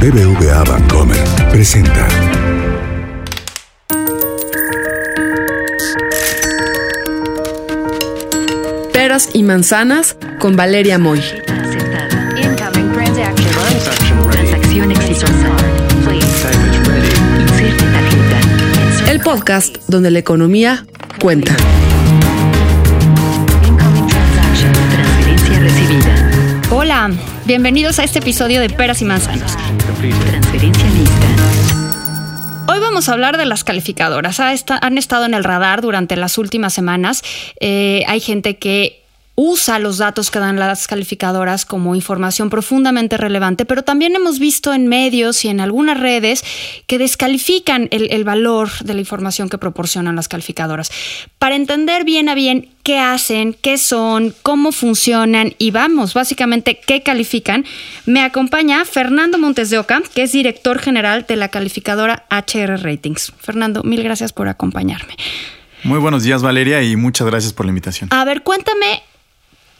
BBVA Bancomer presenta. Peras y manzanas con Valeria Moy. Incoming transaction. Transacción exitosa. Please. Inserte tarjeta. El podcast donde la economía cuenta. Hola, bienvenidos a este episodio de Peras y Manzanas. Transferencia lista. Hoy vamos a hablar de las calificadoras. Han estado en el radar durante las últimas semanas. Eh, hay gente que usa los datos que dan las calificadoras como información profundamente relevante, pero también hemos visto en medios y en algunas redes que descalifican el, el valor de la información que proporcionan las calificadoras. Para entender bien a bien qué hacen, qué son, cómo funcionan y vamos, básicamente qué califican, me acompaña Fernando Montes de Oca, que es director general de la calificadora HR Ratings. Fernando, mil gracias por acompañarme. Muy buenos días Valeria y muchas gracias por la invitación. A ver, cuéntame,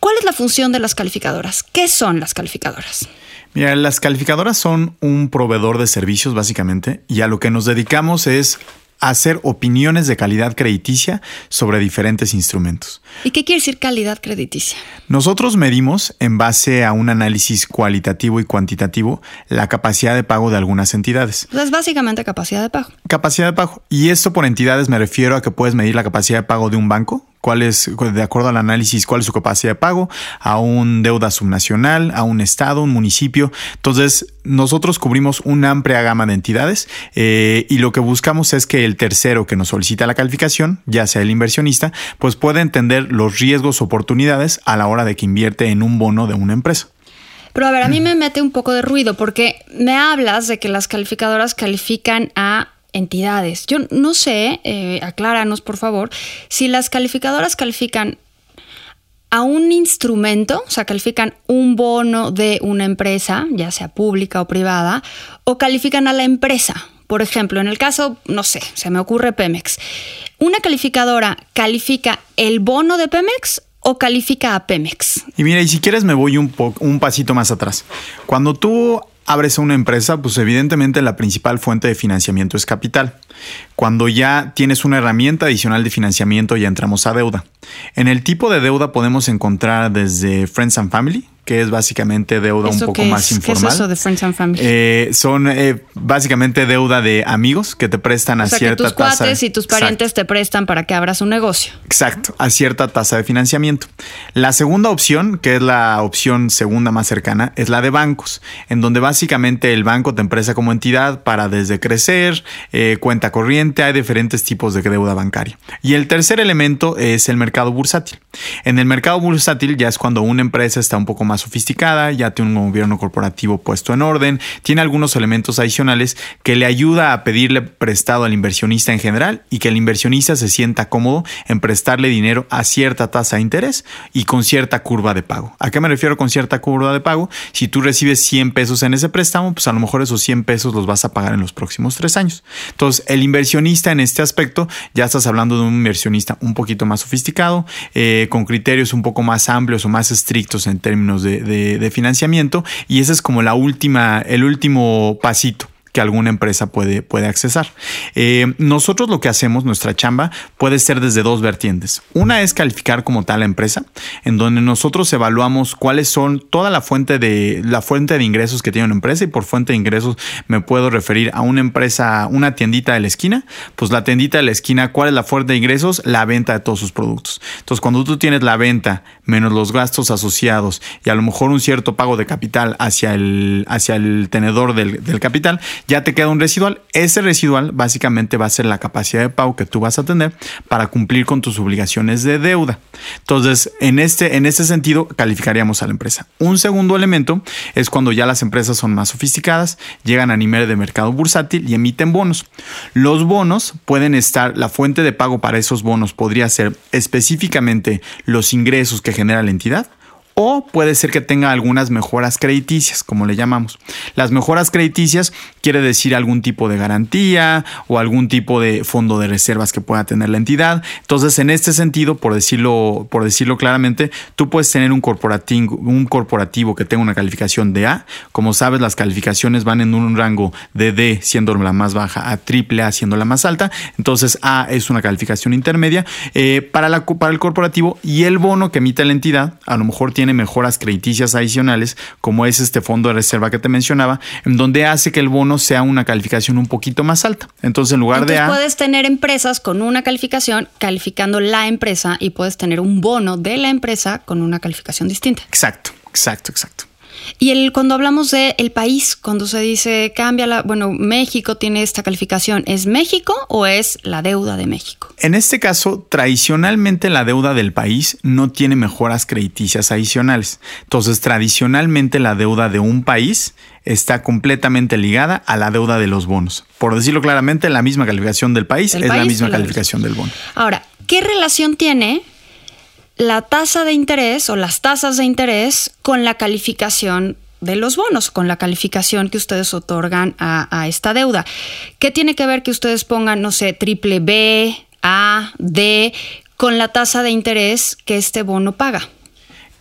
¿cuál es la función de las calificadoras? ¿Qué son las calificadoras? Mira, las calificadoras son un proveedor de servicios básicamente y a lo que nos dedicamos es hacer opiniones de calidad crediticia sobre diferentes instrumentos. ¿Y qué quiere decir calidad crediticia? Nosotros medimos, en base a un análisis cualitativo y cuantitativo, la capacidad de pago de algunas entidades. Pues es básicamente capacidad de pago. Capacidad de pago. Y esto por entidades me refiero a que puedes medir la capacidad de pago de un banco, cuál es, de acuerdo al análisis, cuál es su capacidad de pago, a un deuda subnacional, a un estado, un municipio. Entonces, nosotros cubrimos una amplia gama de entidades eh, y lo que buscamos es que el tercero que nos solicita la calificación, ya sea el inversionista, pues pueda entender los riesgos, oportunidades a la hora de que invierte en un bono de una empresa. Pero a ver, a mí me mete un poco de ruido porque me hablas de que las calificadoras califican a entidades. Yo no sé, eh, acláranos por favor, si las calificadoras califican a un instrumento, o sea, califican un bono de una empresa, ya sea pública o privada, o califican a la empresa. Por ejemplo, en el caso, no sé, se me ocurre Pemex. ¿Una calificadora califica el bono de Pemex o califica a Pemex? Y mira, y si quieres me voy un, un pasito más atrás. Cuando tú abres una empresa, pues evidentemente la principal fuente de financiamiento es capital. Cuando ya tienes una herramienta adicional de financiamiento, ya entramos a deuda. En el tipo de deuda podemos encontrar desde Friends and Family, que es básicamente deuda un ¿Eso poco más es? ¿Qué es informal. eso de Friends and Family? Eh, son eh, básicamente deuda de amigos que te prestan a sea, que cierta tus tasa. cuates y tus Exacto. parientes te prestan para que abras un negocio. Exacto, a cierta tasa de financiamiento. La segunda opción, que es la opción segunda más cercana, es la de bancos, en donde básicamente el banco te empresa como entidad para desde crecer, eh, cuenta corriente, hay diferentes tipos de deuda bancaria. Y el tercer elemento es el mercado bursátil. En el mercado bursátil ya es cuando una empresa está un poco más sofisticada, ya tiene un gobierno corporativo puesto en orden, tiene algunos elementos adicionales que le ayuda a pedirle prestado al inversionista en general y que el inversionista se sienta cómodo en prestarle dinero a cierta tasa de interés y con cierta curva de pago. ¿A qué me refiero con cierta curva de pago? Si tú recibes 100 pesos en ese préstamo, pues a lo mejor esos 100 pesos los vas a pagar en los próximos tres años. Entonces, el inversionista en este aspecto, ya estás hablando de un inversionista un poquito más sofisticado, eh, con criterios un poco más amplios o más estrictos en términos de, de- de financiamiento, y ese es como la última, el último pasito que alguna empresa puede, puede accesar. Eh, nosotros lo que hacemos, nuestra chamba, puede ser desde dos vertientes. Una es calificar como tal la empresa, en donde nosotros evaluamos cuáles son toda la fuente de la fuente de ingresos que tiene una empresa y por fuente de ingresos me puedo referir a una empresa, una tiendita de la esquina, pues la tiendita de la esquina, ¿cuál es la fuente de ingresos? La venta de todos sus productos. Entonces, cuando tú tienes la venta menos los gastos asociados y a lo mejor un cierto pago de capital hacia el, hacia el tenedor del, del capital, ya te queda un residual. Ese residual básicamente va a ser la capacidad de pago que tú vas a tener para cumplir con tus obligaciones de deuda. Entonces, en este, en este sentido, calificaríamos a la empresa. Un segundo elemento es cuando ya las empresas son más sofisticadas, llegan a nivel de mercado bursátil y emiten bonos. Los bonos pueden estar, la fuente de pago para esos bonos podría ser específicamente los ingresos que genera la entidad o puede ser que tenga algunas mejoras crediticias, como le llamamos. Las mejoras crediticias quiere decir algún tipo de garantía o algún tipo de fondo de reservas que pueda tener la entidad. Entonces, en este sentido, por decirlo, por decirlo claramente, tú puedes tener un corporativo, que tenga una calificación de A. Como sabes, las calificaciones van en un rango de D, siendo la más baja, a triple A, siendo la más alta. Entonces, A es una calificación intermedia eh, para, para el corporativo y el bono que emite la entidad a lo mejor tiene mejoras crediticias adicionales, como es este fondo de reserva que te mencionaba, en donde hace que el bono sea una calificación un poquito más alta. Entonces, en lugar Entonces de A. puedes tener empresas con una calificación calificando la empresa y puedes tener un bono de la empresa con una calificación distinta. Exacto, exacto, exacto. Y el, cuando hablamos de el país, cuando se dice cambia la, bueno, México tiene esta calificación, ¿es México o es la deuda de México? En este caso, tradicionalmente la deuda del país no tiene mejoras crediticias adicionales. Entonces, tradicionalmente la deuda de un país está completamente ligada a la deuda de los bonos. Por decirlo claramente, la misma calificación del país es la misma la calificación del bono. Ahora, ¿qué relación tiene la tasa de interés o las tasas de interés con la calificación de los bonos, con la calificación que ustedes otorgan a, esta deuda? ¿Qué tiene que ver que ustedes pongan, no sé, triple B, A, D, con la tasa de interés que este bono paga?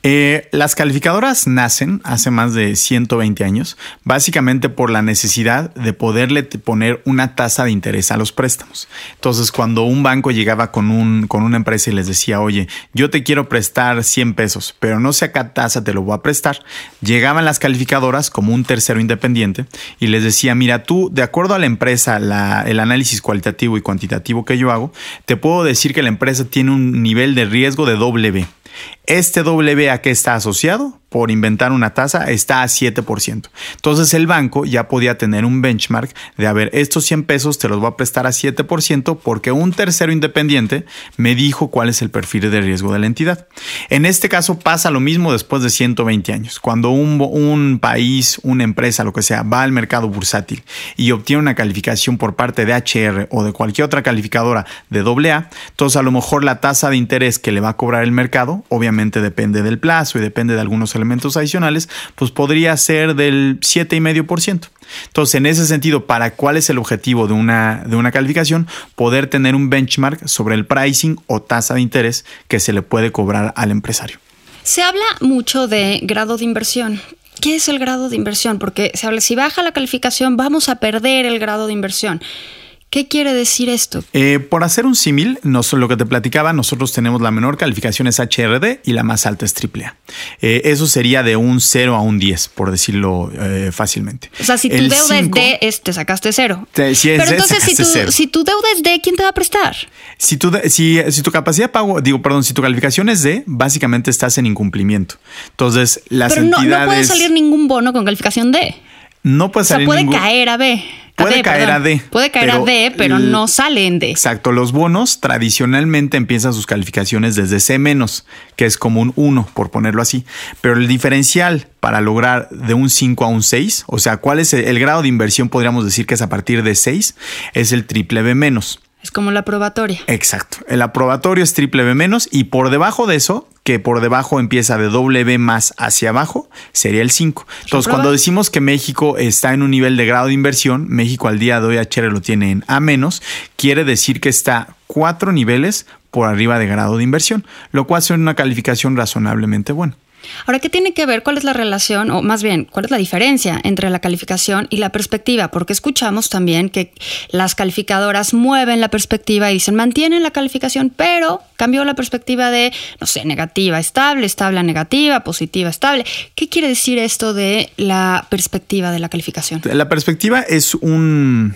Eh, las calificadoras nacen hace más de 120 años, básicamente por la necesidad de poderle poner una tasa de interés a los préstamos. Entonces, cuando un banco llegaba con, un, con una empresa y les decía, oye, yo te quiero prestar 100 pesos, pero no sé a qué tasa te lo voy a prestar, llegaban las calificadoras como un tercero independiente y les decía, mira, tú, de acuerdo a la empresa, el análisis cualitativo y cuantitativo que yo hago, te puedo decir que la empresa tiene un nivel de riesgo de doble B. Este a qué está asociado, por inventar una tasa, está a 7%. Entonces el banco ya podía tener un benchmark de, a ver, estos 100 pesos te los voy a prestar a 7% porque un tercero independiente me dijo cuál es el perfil de riesgo de la entidad. En este caso pasa lo mismo después de 120 años. Cuando un, un país, una empresa, lo que sea, va al mercado bursátil y obtiene una calificación por parte de HR o de cualquier otra calificadora de AA, entonces a lo mejor la tasa de interés que le va a cobrar el mercado, obviamente depende del plazo y depende de algunos elementos adicionales, pues podría ser del 7,5%. Entonces, en ese sentido, ¿para cuál es el objetivo de una, de una calificación? Poder tener un benchmark sobre el pricing o tasa de interés que se le puede cobrar al empresario. Se habla mucho de grado de inversión. ¿Qué es el grado de inversión? Porque se habla, si baja la calificación, vamos a perder el grado de inversión. ¿Qué quiere decir esto? Eh, por hacer un símil, lo que te platicaba, nosotros tenemos la menor calificación es HRD y la más alta es AAA. Eh, eso sería de un 0 a un 10, por decirlo eh, fácilmente. O sea, si tu El deuda cinco- es D, es- te sacaste cero. Te- si es Pero entonces, si tu, cero. si tu deuda es D, ¿quién te va a prestar? Si tu, de- si, si tu capacidad de pago, digo, perdón, si tu calificación es D, básicamente estás en incumplimiento. Entonces, las Pero no, entidades... no puede salir ningún bono con calificación D. no puede O sea, salir puede ningún- caer a B. Puede caer perdón. a D, Puede caer a D, pero no sale en D. Exacto, los bonos tradicionalmente empiezan sus calificaciones desde C menos, que es como un 1, por ponerlo así. Pero el diferencial para lograr de un 5 a un 6, o sea, cuál es el, el grado de inversión, podríamos decir que es a partir de 6, es el triple B menos. Es como la probatoria. Exacto. El aprobatorio es triple B menos y por debajo de eso, que por debajo empieza de doble B más hacia abajo, sería el 5. Entonces, cuando decimos que México está en un nivel de grado de inversión, México al día de hoy HR lo tiene en A menos, quiere decir que está cuatro niveles por arriba de grado de inversión, lo cual es una calificación razonablemente buena. Ahora, ¿qué tiene que ver? ¿Cuál es la relación, o más bien, cuál es la diferencia entre la calificación y la perspectiva? Porque escuchamos también que las calificadoras mueven la perspectiva y dicen, mantienen la calificación, pero cambió la perspectiva de, no sé, negativa, estable, estable, negativa, positiva, estable. ¿Qué quiere decir esto de la perspectiva de la calificación? La perspectiva es un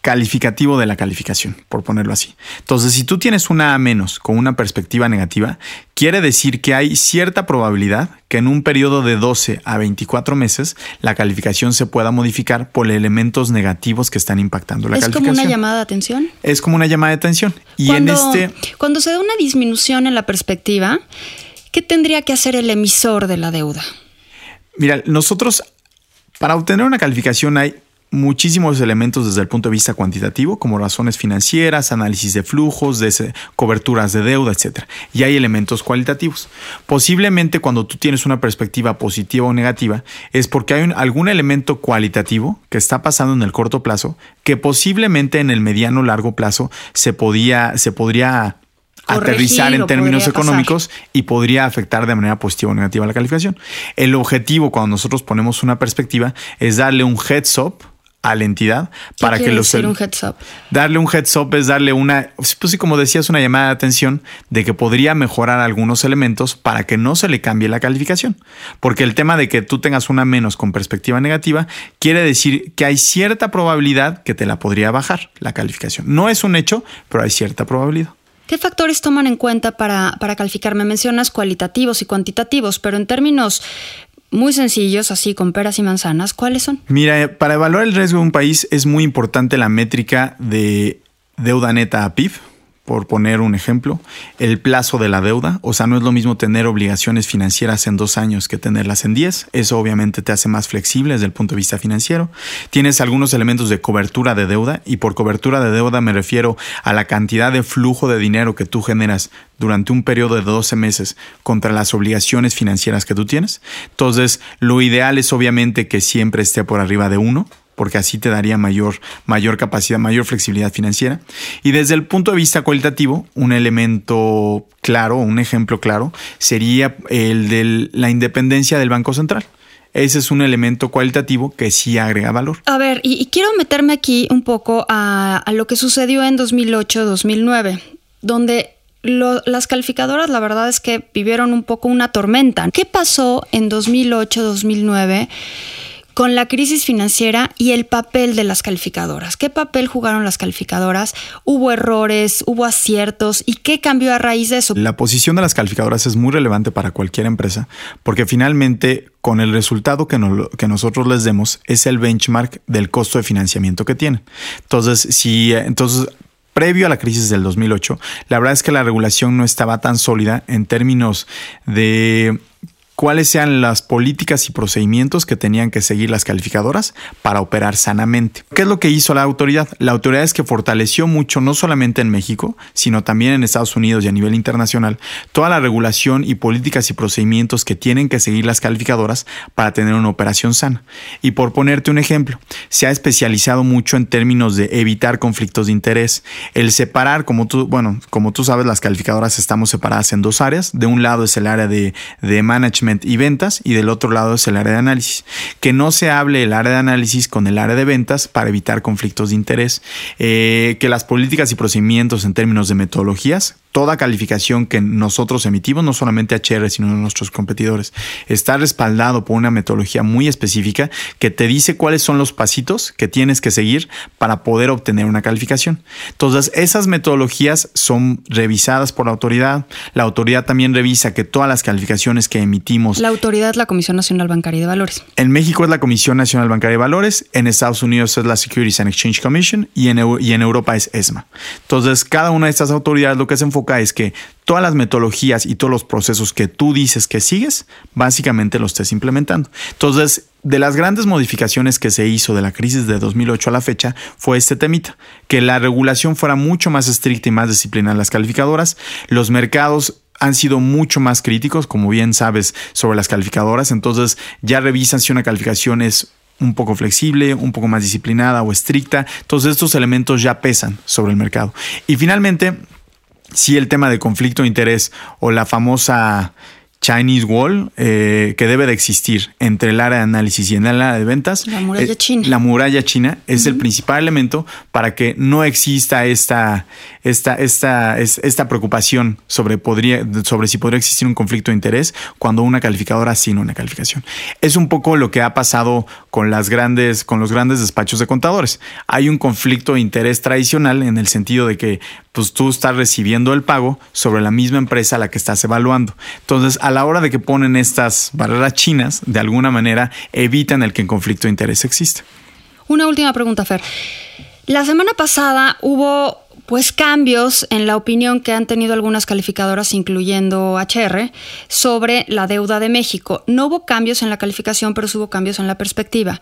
calificativo de la calificación, por ponerlo así. Entonces, si tú tienes una A menos con una perspectiva negativa, quiere decir que hay cierta probabilidad que en un periodo de 12 a 24 meses la calificación se pueda modificar por elementos negativos que están impactando la ¿Es como calificación. una llamada de atención? Es como una llamada de atención. Y cuando, en este cuando se da una disminución en la perspectiva, ¿qué tendría que hacer el emisor de la deuda? Mira, nosotros para obtener una calificación hay muchísimos elementos desde el punto de vista cuantitativo, como razones financieras, análisis de flujos, de coberturas de deuda, etc. Y hay elementos cualitativos. Posiblemente cuando tú tienes una perspectiva positiva o negativa, es porque hay algún elemento cualitativo que está pasando en el corto plazo que posiblemente en el mediano o largo plazo se, podía, se podría aterrizar en términos económicos y podría afectar de manera positiva o negativa la calificación. El objetivo cuando nosotros ponemos una perspectiva es darle un heads up a la entidad para que los decir un heads up? darle un heads up es darle una pues sí como decías una llamada de atención de que podría mejorar algunos elementos para que no se le cambie la calificación porque el tema de que tú tengas una menos con perspectiva negativa quiere decir que hay cierta probabilidad que te la podría bajar la calificación no es un hecho pero hay cierta probabilidad ¿Qué factores toman en cuenta para, para calificar? Me mencionas cualitativos y cuantitativos, pero en términos muy sencillos, así con peras y manzanas, ¿cuáles son? Mira, para evaluar el riesgo de un país es muy importante la métrica de deuda neta a PIB, por poner un ejemplo, el plazo de la deuda, o sea, no es lo mismo tener obligaciones financieras en dos años que tenerlas en diez, eso obviamente te hace más flexible desde el punto de vista financiero. Tienes algunos elementos de cobertura de deuda, y por cobertura de deuda me refiero a la cantidad de flujo de dinero que tú generas durante un periodo de 12 meses contra las obligaciones financieras que tú tienes. Entonces, lo ideal es obviamente que siempre esté por arriba de uno porque así te daría mayor, mayor capacidad, mayor flexibilidad financiera. Y desde el punto de vista cualitativo, un elemento claro, un ejemplo claro, sería el de la independencia del Banco Central. Ese es un elemento cualitativo que sí agrega valor. A ver, y, quiero meterme aquí un poco a, lo que sucedió en 2008-2009, donde las calificadoras la verdad es que vivieron un poco una tormenta. ¿Qué pasó en 2008-2009? Con la crisis financiera y el papel de las calificadoras. ¿Qué papel jugaron las calificadoras? ¿Hubo errores? ¿Hubo aciertos? ¿Y qué cambió a raíz de eso? La posición de las calificadoras es muy relevante para cualquier empresa porque finalmente con el resultado que, que nosotros les demos es el benchmark del costo de financiamiento que tienen. Entonces, si entonces previo a la crisis del 2008, la verdad es que la regulación no estaba tan sólida en términos de cuáles sean las políticas y procedimientos que tenían que seguir las calificadoras para operar sanamente. ¿Qué es lo que hizo la autoridad? La autoridad es que fortaleció mucho, no solamente en México, sino también en Estados Unidos y a nivel internacional, toda la regulación y políticas y procedimientos que tienen que seguir las calificadoras para tener una operación sana. Y por ponerte un ejemplo, se ha especializado mucho en términos de evitar conflictos de interés, el separar, como tú, bueno, como tú sabes, las calificadoras estamos separadas en dos áreas. De un lado es el área de, de management y ventas y del otro lado es el área de análisis. Que no se hable el área de análisis con el área de ventas para evitar conflictos de interés. Eh, que las políticas y procedimientos en términos de metodologías toda calificación que nosotros emitimos, no solamente HR, sino nuestros competidores, está respaldado por una metodología muy específica que te dice cuáles son los pasitos que tienes que seguir para poder obtener una calificación. Entonces, esas metodologías son revisadas por la autoridad. La autoridad también revisa que todas las calificaciones que emitimos. La autoridad es la Comisión Nacional Bancaria de Valores. En México es la Comisión Nacional Bancaria de Valores, en Estados Unidos es la Securities and Exchange Commission y en, y en Europa es ESMA. Entonces, cada una de estas autoridades lo que se enfoca es que todas las metodologías y todos los procesos que tú dices que sigues, básicamente los estés implementando. Entonces, de las grandes modificaciones que se hizo de la crisis de 2008 a la fecha fue este temita, que la regulación fuera mucho más estricta y más disciplinada en las calificadoras, los mercados han sido mucho más críticos, como bien sabes, sobre las calificadoras, entonces ya revisan si una calificación es un poco flexible, un poco más disciplinada o estricta. Entonces estos elementos ya pesan sobre el mercado. Y finalmente, si el tema de conflicto de interés o la famosa Chinese Wall eh, que debe de existir entre el área de análisis y el área de ventas. La muralla eh, china. La muralla china es el principal elemento para que no exista esta, esta, esta, esta preocupación sobre, podría, sobre si podría existir un conflicto de interés cuando una calificadora sin una calificación. Es un poco lo que ha pasado con, las grandes, con los grandes despachos de contadores. Hay un conflicto de interés tradicional en el sentido de que pues, tú estás recibiendo el pago sobre la misma empresa a la que estás evaluando. Entonces, a la hora de que ponen estas barreras chinas, de alguna manera evitan el que el conflicto de interés exista. Una última pregunta, Fer. La semana pasada hubo pues cambios en la opinión que han tenido algunas calificadoras, incluyendo HR, sobre la deuda de México. No hubo cambios en la calificación, pero hubo cambios en la perspectiva.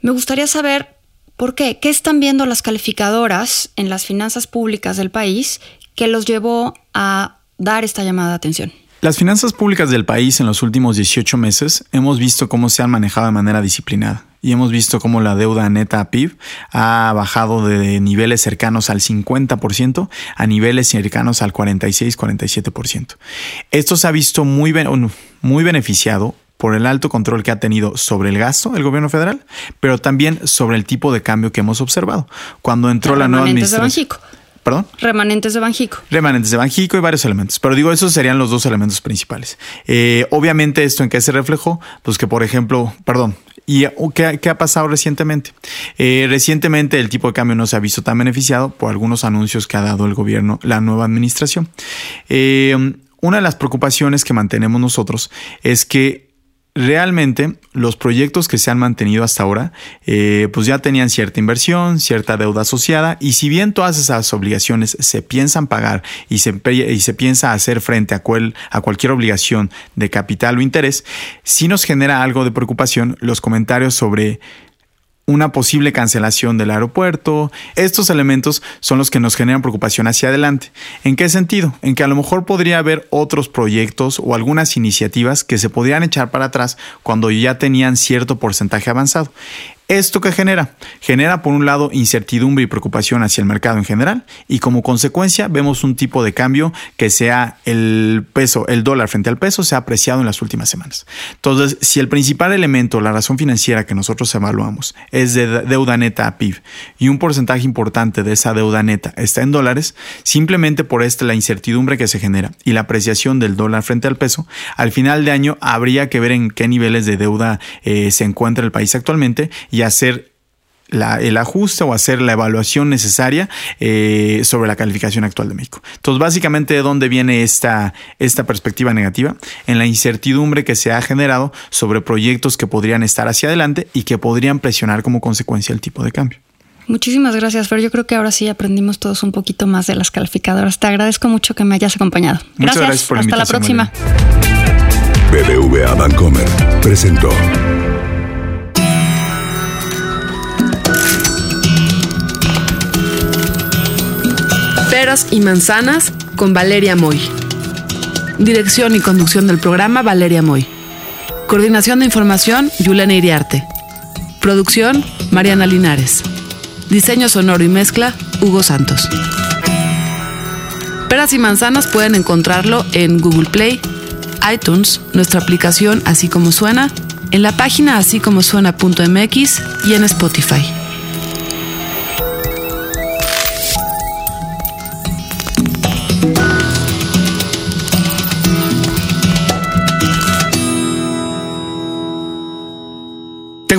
Me gustaría saber ¿Por qué? ¿Qué están viendo las calificadoras en las finanzas públicas del país que los llevó a dar esta llamada de atención? Las finanzas públicas del país en los últimos 18 meses hemos visto cómo se han manejado de manera disciplinada y hemos visto cómo la deuda neta a PIB ha bajado de niveles cercanos al 50% a niveles cercanos al 46-47%. Esto se ha visto muy, muy beneficiado por el alto control que ha tenido sobre el gasto el gobierno federal, pero también sobre el tipo de cambio que hemos observado. Cuando entró la nueva administración. ¿Perdón? Remanentes de Banjico. Remanentes de Banjico y varios elementos. Pero digo, esos serían los dos elementos principales. Eh, obviamente, ¿esto en qué se reflejó? Pues que, por ejemplo, perdón, ¿Y qué, ha pasado recientemente? Eh, recientemente el tipo de cambio no se ha visto tan beneficiado por algunos anuncios que ha dado el gobierno, la nueva administración. Eh, una de las preocupaciones que mantenemos nosotros es que realmente los proyectos que se han mantenido hasta ahora, eh, pues ya tenían cierta inversión, cierta deuda asociada, y si bien todas esas obligaciones se piensan pagar y se, y se piensa hacer frente a, a cualquier obligación de capital o interés, sí nos genera algo de preocupación los comentarios sobre una posible cancelación del aeropuerto. Estos elementos son los que nos generan preocupación hacia adelante. ¿En qué sentido? En que a lo mejor podría haber otros proyectos o algunas iniciativas que se podrían echar para atrás cuando ya tenían cierto porcentaje avanzado. ¿Esto qué genera? Genera por un lado incertidumbre y preocupación hacia el mercado en general y como consecuencia vemos un tipo de cambio que sea el peso, el dólar frente al peso se ha apreciado en las últimas semanas. Entonces, si el principal elemento, la razón financiera que nosotros evaluamos es de deuda neta a PIB y un porcentaje importante de esa deuda neta está en dólares, simplemente por esta la incertidumbre que se genera y la apreciación del dólar frente al peso, al final de año habría que ver en qué niveles de deuda eh, se encuentra el país actualmente hacer el ajuste o hacer la evaluación necesaria eh, sobre la calificación actual de México. Entonces, básicamente, ¿de dónde viene esta, esta perspectiva negativa? En la incertidumbre que se ha generado sobre proyectos que podrían estar hacia adelante y que podrían presionar como consecuencia el tipo de cambio. Muchísimas gracias, Fer. Yo creo que ahora sí aprendimos todos un poquito más de las calificadoras. Te agradezco mucho que me hayas acompañado. Muchas gracias. por Hasta la próxima. BBVA Bancomer presentó. Peras y manzanas con Valeria Moy. Dirección y conducción del programa Valeria Moy. Coordinación de información Yulena Iriarte. Producción Mariana Linares. Diseño sonoro y mezcla Hugo Santos. Peras y manzanas pueden encontrarlo en Google Play, iTunes, nuestra aplicación Así como suena, en la página así como suena.mx y en Spotify.